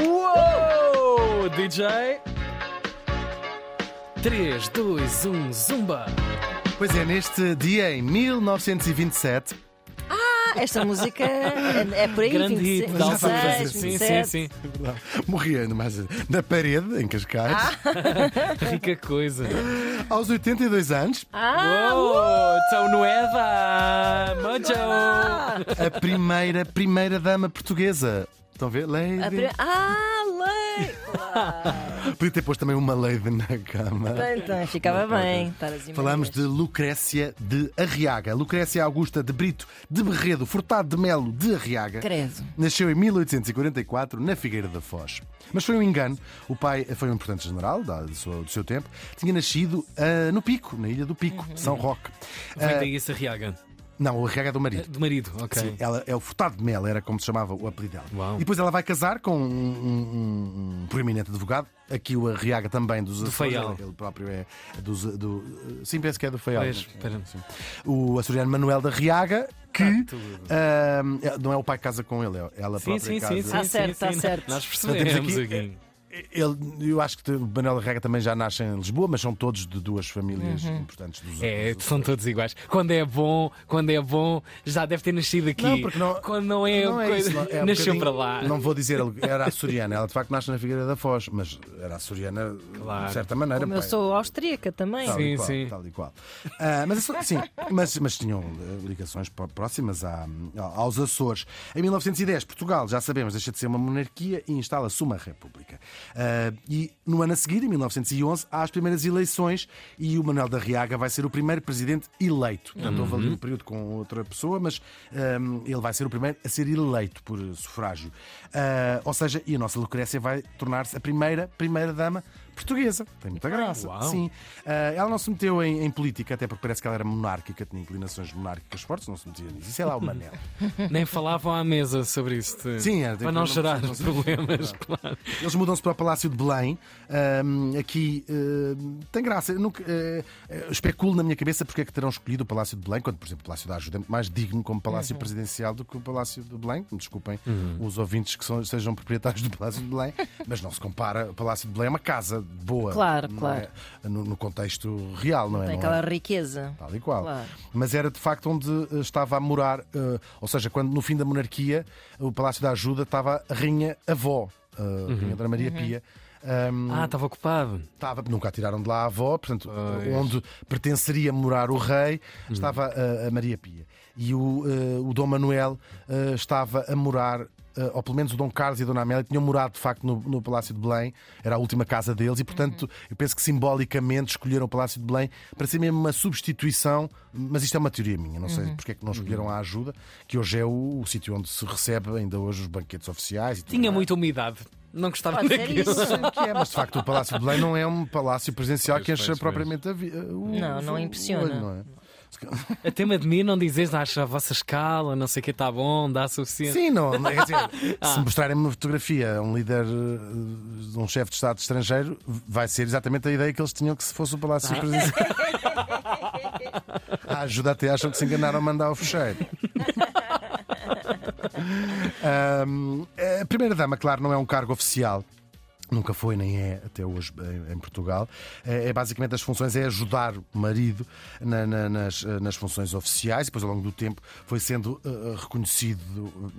Uou! DJ. 3, 2, 1, zumba! Pois é, neste dia em 1927, Ah, esta música é, é por aí, Grande 26, hit da Alfa 26, Sim, sim, 27. sim. morria mas, na parede, em Cascais, Rica coisa. aos 82 anos, Ah, Uou! Tão Nueva! Mojo! ah, a primeira, primeira dama portuguesa. Estão a ver? a Lady. ah, lei! Claro. Podia ter posto também uma lady na cama. Então, ficava bem. Falamos de. Lucrécia de Arriaga. Lucrécia Augusta de Brito de Berredo, Furtado de Melo de Arriaga. Credo. Nasceu em 1844 na Figueira da Foz. Mas foi um engano. O pai foi um importante general da- do seu, do seu tempo. Tinha nascido ah, no Pico, na ilha do Pico, Uhum. São Roque. Vem Ah, daí essa riaga. Não, o Arriaga é do marido. Do marido, ok. Sim, ela é o Furtado de Mel, era como se chamava o apelido dela. Uau. E depois ela vai casar com um, um- um proeminente advogado, aqui o Arriaga também dos Açores. Faial. Ele próprio é dos. Do, sim, penso que é do Faial. Pois. O açoriano Manuel da Arriaga, que Ah, ah, não é o pai que casa com ele, é ela Sim, própria sim, casa. sim, sim. Tá sim, certo, sim. tá certo. Nós percebemos aqui- aqui. Ele, eu acho que o Manuel Arriaga também já nasce em Lisboa, mas são todos de duas famílias Uhum. importantes dos É, dos são todos iguais. Quando é bom, quando é bom, já deve ter nascido aqui. Não, porque não- Quando não é, Não é coisa- isso, não, é um nasceu para lá. Não vou dizer, era açoriana. Ela de facto nasce na Figueira da Foz, mas era açoriana Claro. de certa maneira. Como eu pai. sou austríaca também. Tal Sim, e qual, sim. Tal e qual. Ah, mas, sim, mas, mas tinham eh, ligações pró- próximas à- aos Açores. Em 1910, Portugal, já sabemos, deixa de ser uma monarquia e instala-se uma república. Ah, e no ano a seguir, em 1911, há as primeiras eleições e o Manuel da Riaga vai ser o primeiro presidente eleito. Portanto, houve ali um período com outra pessoa, mas ah, ele vai ser o primeiro a ser eleito por sufrágio. Ah, ou seja, e a nossa Lucrécia vai tornar-se a primeira primeira-dama portuguesa. Tem muita graça. Uau. Sim. Ah, ela não se meteu em, em política, até porque parece que ela era monárquica, tinha inclinações monárquicas fortes, não se metia nisso. Isso é lá o Manel. Nem falavam à mesa sobre isto. Sim, era, para não gerar problemas, claro. Eles mudam-se para o Palácio de Belém. Ahm, aqui ahm, tem graça. Eu nunca, eh, especulo na minha cabeça porque é que terão escolhido o Palácio de Belém, quando, por exemplo, o Palácio da Ajuda é muito mais digno como Palácio Presidencial do que o Palácio de Belém. Me desculpem os ouvintes que são- sejam proprietários do Palácio de Belém, mas não se compara. O Palácio de Belém é uma casa boa. Claro, não claro. é? No, no contexto real, não é? Tem Não é? aquela riqueza. Tal e qual. Claro. Mas era de facto onde eh, estava a morar, eh, ou seja, quando no fim da monarquia o Palácio da Ajuda estava a rainha avó, eh, a rainha Dona Maria Pia. Ahm, Ah, estava ocupado. estava, nunca a tiraram de lá a avó, portanto, onde pertenceria morar o rei, estava a, a Maria Pia. E o, eh, o Dom Manuel eh, estava a morar, ou pelo menos o Dom Carlos e a Dona Amélia tinham morado de facto no, no Palácio de Belém, era a última casa deles, e portanto eu penso que simbolicamente escolheram o Palácio de Belém para ser mesmo uma substituição, mas isto é uma teoria minha, não sei porque é que não escolheram a ajuda, que hoje é o, o sítio onde se recebe ainda hoje os banquetes oficiais. E Tinha muita umidade. Não gostava Pode ser daquilo. que é, mas de facto o Palácio de Belém não é um palácio presidencial Pois, que encha propriamente a vi- o- Não, não impressiona. olho, não é? Até me admira não dizeres, acha a vossa escala, não sei o que está bom, dá suficiente. Sim, não. Quer dizer, Ah. se mostrarem uma fotografia a um líder eh, de um chefe de Estado estrangeiro, vai ser exatamente a ideia que eles tinham que se fosse o Palácio Presidencial. A ajuda até acham que se enganaram a mandar o fecheiro. Ahm, a primeira-dama, claro, não é um cargo oficial. Nunca foi, nem é até hoje em, Portugal. É, é basicamente as funções é ajudar o marido na- na- nas, eh, nas funções oficiais e depois ao longo do tempo foi sendo eh, reconhecido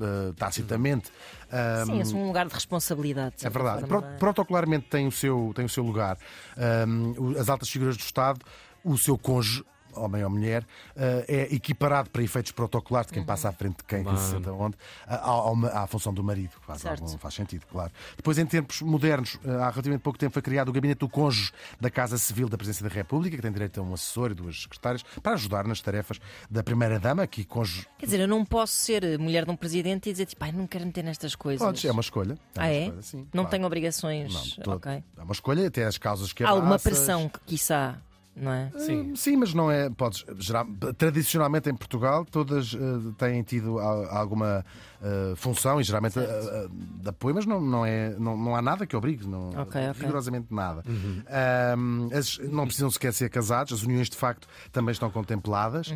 eh, tacitamente. Ahm, Sim, é um lugar de responsabilidade. de é verdade. Pro- é? Protocolarmente tem o seu, tem o seu lugar. Ahm, o- as altas figuras do Estado, o seu cônjuge. Homem ou mulher, eh, é equiparado para efeitos protocolares de quem passa à frente de quem, quem se senta onde, à, à- à função do marido, que faz, algum- faz sentido, claro. Depois, em tempos modernos, eh, há relativamente pouco tempo, foi criado o Gabinete do Cônjuge da Casa Civil da Presidência da República, que tem direito a um assessor e duas secretárias, para ajudar nas tarefas da Primeira-Dama, aqui cônjuge. Quer dizer, eu não posso ser mulher de um presidente e dizer tipo, ai, não quero meter nestas coisas. Podes, é uma escolha. Ah, uma é? escolha, sim, não claro. tenho obrigações. Não, todo- ok. É uma escolha, até as causas que Há alguma pressão que, quiçá. Não é? Sim. Hum, Sim, mas não é. Podes, gerar, tradicionalmente em Portugal, todas eh, têm tido a- alguma eh, função e geralmente eh, eh, de apoio, mas não, não, é, não, não há nada que obrigue, não, Ok, ok. rigorosamente nada. Ahm, as- não precisam sequer ser casados, as uniões de facto também estão contempladas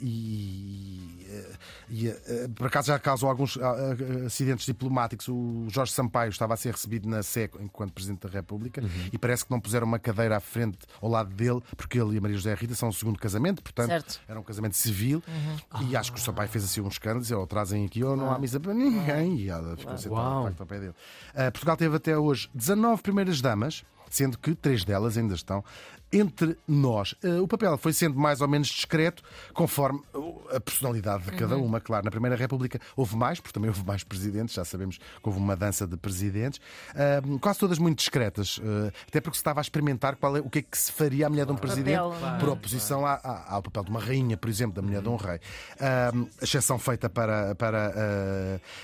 e, eh, e, eh, por acaso já causou alguns ah, ah, acidentes diplomáticos. O Jorge Sampaio estava a ser recebido na SEC enquanto Presidente da República e parece que não puseram uma cadeira à frente ao lado dele, porque ele e a Maria José Rita são o segundo casamento, portanto Certo. era um casamento civil. E acho que o Sampaio fez assim um escândalo, disse, ou trazem aqui ou não há missa para ninguém. E ela ficou sentada de facto ao pé dele. Ah, Portugal teve até hoje 19 primeiras damas, sendo que três delas ainda estão entre nós. Ah, O papel foi sendo mais ou menos discreto, conforme uh, a personalidade de cada uma. Claro, na Primeira República houve mais, porque também houve mais presidentes, já sabemos que houve uma dança de presidentes, quase todas muito discretas, ah, até porque se estava a experimentar qual é, o que é que se faria a mulher de um presidente por oposição à- à- ao papel de uma rainha, por exemplo, da mulher de um rei. Exceção feita para, para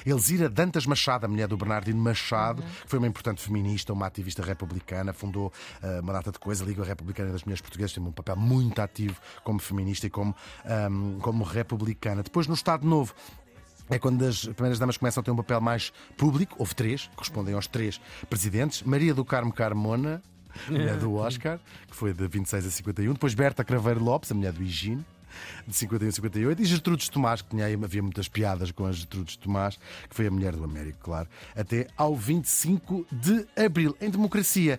Elzira Dantas Machado, a mulher do Bernardino Machado, que foi uma importante feminista, uma ativista republicana, fundou uma data de coisa, a Liga Republicana das Mulheres Portuguesas, tem um papel muito ativo como feminista e como, ah, como republicana. Depois, no Estado Novo, é quando as primeiras damas começam a ter um papel mais público. Houve três, correspondem aos três presidentes. Maria do Carmo Carmona, mulher do Oscar, que foi de 26 a 51. Depois Berta Craveiro Lopes, a mulher do Higino. De 51 a 58, e Gertrudes Tomás, que tinha aí, havia muitas piadas com a Gertrudes Tomás, que foi a mulher do Américo, claro, até ao 25 de abril. Em democracia,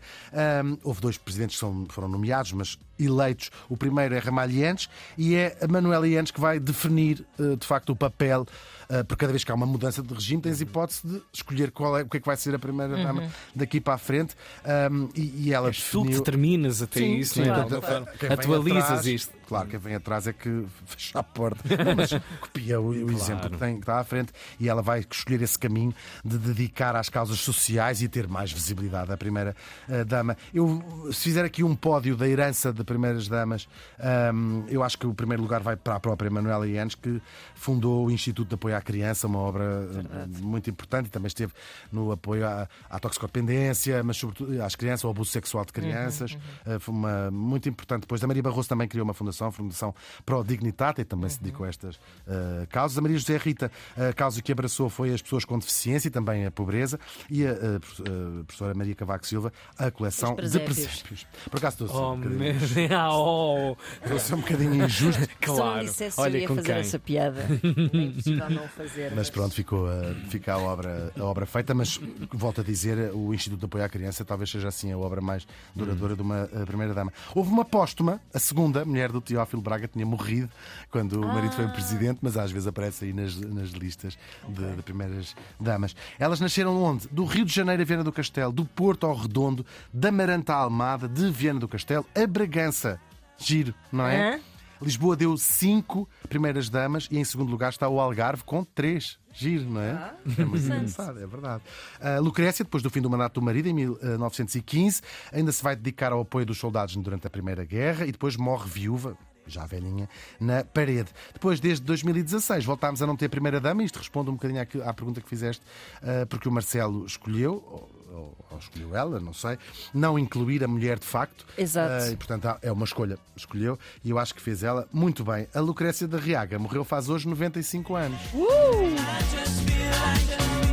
hum, houve dois presidentes que são- foram nomeados, mas eleitos. O primeiro é Ramalhianes e é a Manuela Yanes que vai definir, eh, de facto, o papel. eh, Porque cada vez que há uma mudança de regime, tens hipótese de escolher qual é, o que é que vai ser a primeira dama daqui para a frente. Hum, e, e ela És tu que definiu. determinas até Sim, isso, sim, não é? portanto, Atualizas atrás- isto. Claro, quem vem atrás é que fecha a porta. Não, mas copia o, o exemplo que, tem, que está à frente e ela vai escolher esse caminho de dedicar às causas sociais e ter mais visibilidade a primeira eh, dama. Eu, se fizer aqui um pódio da herança de primeiras damas, ahm, eu acho que o primeiro lugar vai para a própria Manuela Yanes, que fundou o Instituto de Apoio à Criança, uma obra eh, muito importante e também esteve no apoio à, à toxicodependência, mas sobretudo às crianças, ao abuso sexual de crianças. Eh, Foi uma muito importante. Depois a Maria Barroso também criou uma fundação, a Fundação Pro Dignitate, e também se dedicou a estas eh, causas. A Maria José Rita, a causa que abraçou foi as pessoas com deficiência e também a pobreza. E a, prof- professora Maria Cavaco Silva, a coleção de presépios. Por acaso estou Oh, um oh. estou a ser um bocadinho injusto. Se Claro. dissesse eu Olha ia com fazer quem. essa piada. É impossível não fazer. Mas pronto, ficou, a, fica a, obra, a obra feita, mas volto a dizer, o Instituto de Apoio à Criança talvez seja assim a obra mais duradoura de uma eh, primeira-dama. Houve uma póstuma, a segunda, mulher do Teófilo Braga, tinha morrido quando o marido foi o presidente, mas às vezes aparece aí nas, nas listas de, de primeiras damas. Elas nasceram onde? Do Rio de Janeiro a Viana do Castelo, do Porto ao Redondo, da Maranta à Almada, de Viana do Castelo a Bragança. Giro, não é? Hã? Lisboa deu cinco primeiras damas e em segundo lugar está o Algarve com três. Giro, não é? é muito engraçado, é verdade. A Lucrécia, depois do fim do mandato do marido, em 1915, ainda se vai dedicar ao apoio dos soldados durante a Primeira Guerra e depois morre viúva. Já velhinha, na parede. Depois, desde 2016, voltámos a não ter primeira-dama. Isto responde um bocadinho à pergunta que fizeste, ah, porque o Marcelo escolheu, ou, escolheu ela, não sei, não incluir a mulher de facto. Exato. Ah, e, portanto, é uma escolha. Escolheu e eu acho que fez ela muito bem. A Lucrécia da Riaga morreu faz hoje 95 anos. I